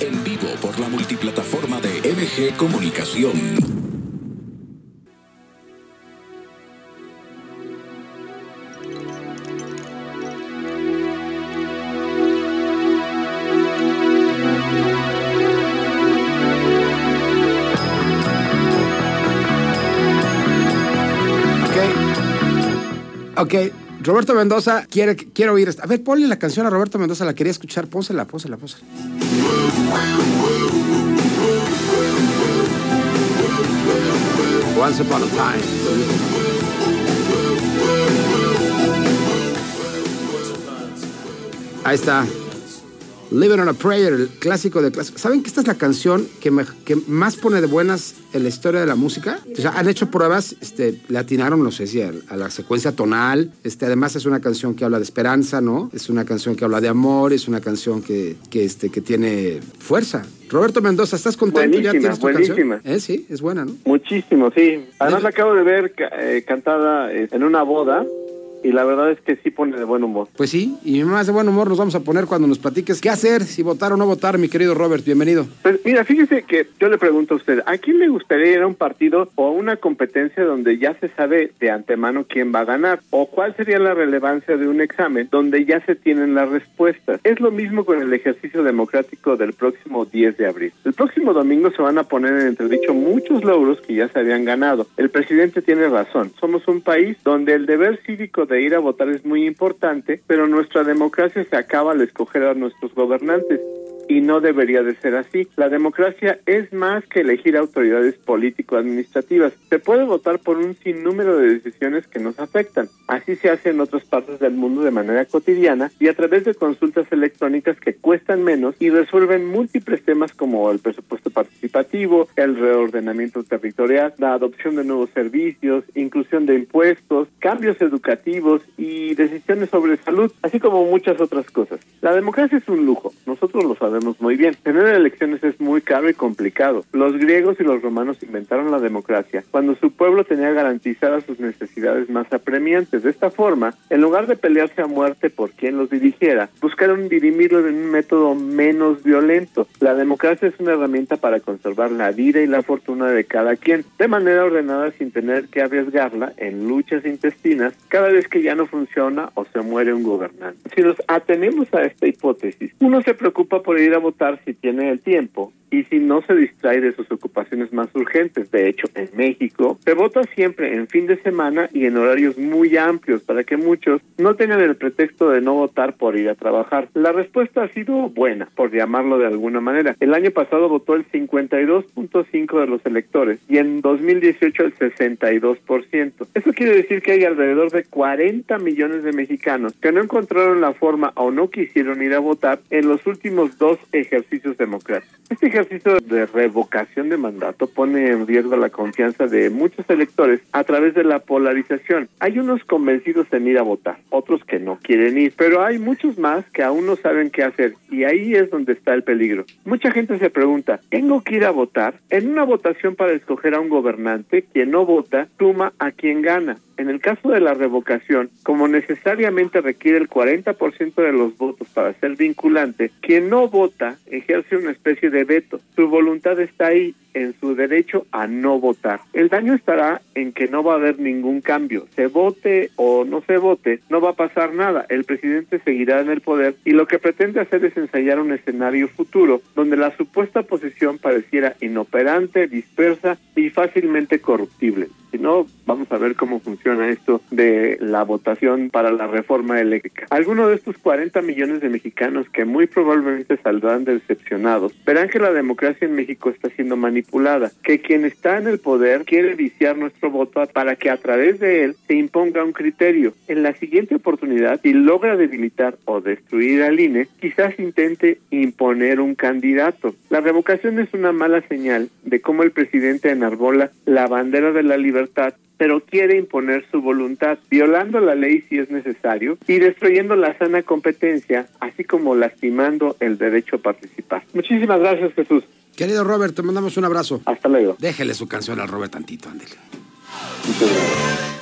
en vivo por la multiplataforma de MG Comunicación. Ok, Roberto Mendoza quiere, quiere oír esta. A ver, ponle la canción a Roberto Mendoza, la quería escuchar. Pónsela, pónsela, pónsela. Once upon a time. Ahí está. Living on a Prayer, el clásico de clásicos. ¿Saben que esta es la canción que, que más pone de buenas en la historia de la música? O sea, han hecho pruebas, este, le atinaron, no sé si a, la secuencia tonal. Este, además es una canción que habla de esperanza, ¿no? Es una canción que habla de amor, es una canción que, que, este, que tiene fuerza. Roberto Mendoza, ¿estás contento? ¿Ya tienes tu buenísima. ¿Eh? Sí, es buena, ¿no? Muchísimo, sí. Además la acabo de ver eh, cantada eh, en una boda y la verdad es que sí pone de buen humor. Pues sí, y más de buen humor nos vamos a poner cuando nos platiques qué hacer, si votar o no votar, mi querido Robert, bienvenido. Pues mira, fíjese que yo le pregunto a usted, ¿a quién le gustaría ir a un partido o a una competencia donde ya se sabe de antemano quién va a ganar? ¿O cuál sería la relevancia de un examen donde ya se tienen las respuestas? Es lo mismo con el ejercicio democrático del próximo 10 de abril. El próximo domingo se van a poner en entredicho muchos logros que ya se habían ganado. El presidente tiene razón, somos un país donde el deber cívico de ir a votar es muy importante, pero nuestra democracia se acaba al escoger a nuestros gobernantes y no debería de ser así. La democracia es más que elegir autoridades político-administrativas. Se puede votar por un sinnúmero de decisiones que nos afectan. Así se hace en otras partes del mundo de manera cotidiana y a través de consultas electrónicas que cuestan menos y resuelven múltiples temas como el presupuesto participativo, el reordenamiento territorial, la adopción de nuevos servicios, inclusión de impuestos, cambios educativos y decisiones sobre salud, así como muchas otras cosas. La democracia es un lujo, nosotros lo sabemos muy bien. Tener elecciones es muy caro y complicado. Los griegos y los romanos inventaron la democracia cuando su pueblo tenía garantizadas sus necesidades más apremiantes. De esta forma, en lugar de pelearse a muerte por quien los dirigiera, buscaron dirimirlo en un método menos violento. La democracia es una herramienta para conservar la vida y la fortuna de cada quien, de manera ordenada sin tener que arriesgarla en luchas intestinas cada vez que ya no funciona o se muere un gobernante. Si nos atenemos a esta hipótesis, uno se preocupa por ir a votar si tiene el tiempo y si no se distrae de sus ocupaciones más urgentes. De hecho, en México se vota siempre en fin de semana y en horarios muy amplios para que muchos no tengan el pretexto de no votar por ir a trabajar. La respuesta ha sido buena, por llamarlo de alguna manera. El año pasado votó el 52.5 de los electores y en 2018 el 62%. Eso quiere decir que hay alrededor de 40 millones de mexicanos que no encontraron la forma o no quisieron ir a votar en los últimos dos ejercicios democráticos. Este de revocación de mandato pone en riesgo la confianza de muchos electores a través de la polarización. Hay unos convencidos en ir a votar, otros que no quieren ir, pero hay muchos más que aún no saben qué hacer y ahí es donde está el peligro. Mucha gente se pregunta, ¿tengo que ir a votar? En una votación para escoger a un gobernante, quien no vota suma a quien gana. En el caso de la revocación, como necesariamente requiere el 40% de los votos para ser vinculante, quien no vota ejerce una especie de veto. Su voluntad está ahí en su derecho a no votar. El daño estará en que no va a haber ningún cambio. Se vote o no se vote, no va a pasar nada. El presidente seguirá en el poder y lo que pretende hacer es ensayar un escenario futuro donde la supuesta posición pareciera inoperante, dispersa y fácilmente corruptible. Si no, vamos a ver cómo funciona esto de la votación para la reforma eléctrica. Algunos de estos 40 millones de mexicanos que muy probablemente saldrán decepcionados verán que la democracia en México está siendo manipulada, que quien está en el poder quiere viciar nuestro voto para que a través de él se imponga un criterio. En la siguiente oportunidad, si logra debilitar o destruir al INE, quizás intente imponer un candidato. La revocación es una mala señal de cómo el presidente enarbola la bandera de la libertad pero quiere imponer su voluntad, violando la ley si es necesario y destruyendo la sana competencia, así como lastimando el derecho a participar. Muchísimas gracias, Jesús. Querido Robert, te mandamos un abrazo. Hasta luego. Déjele su canción al Robert tantito, ándele. Muchas gracias.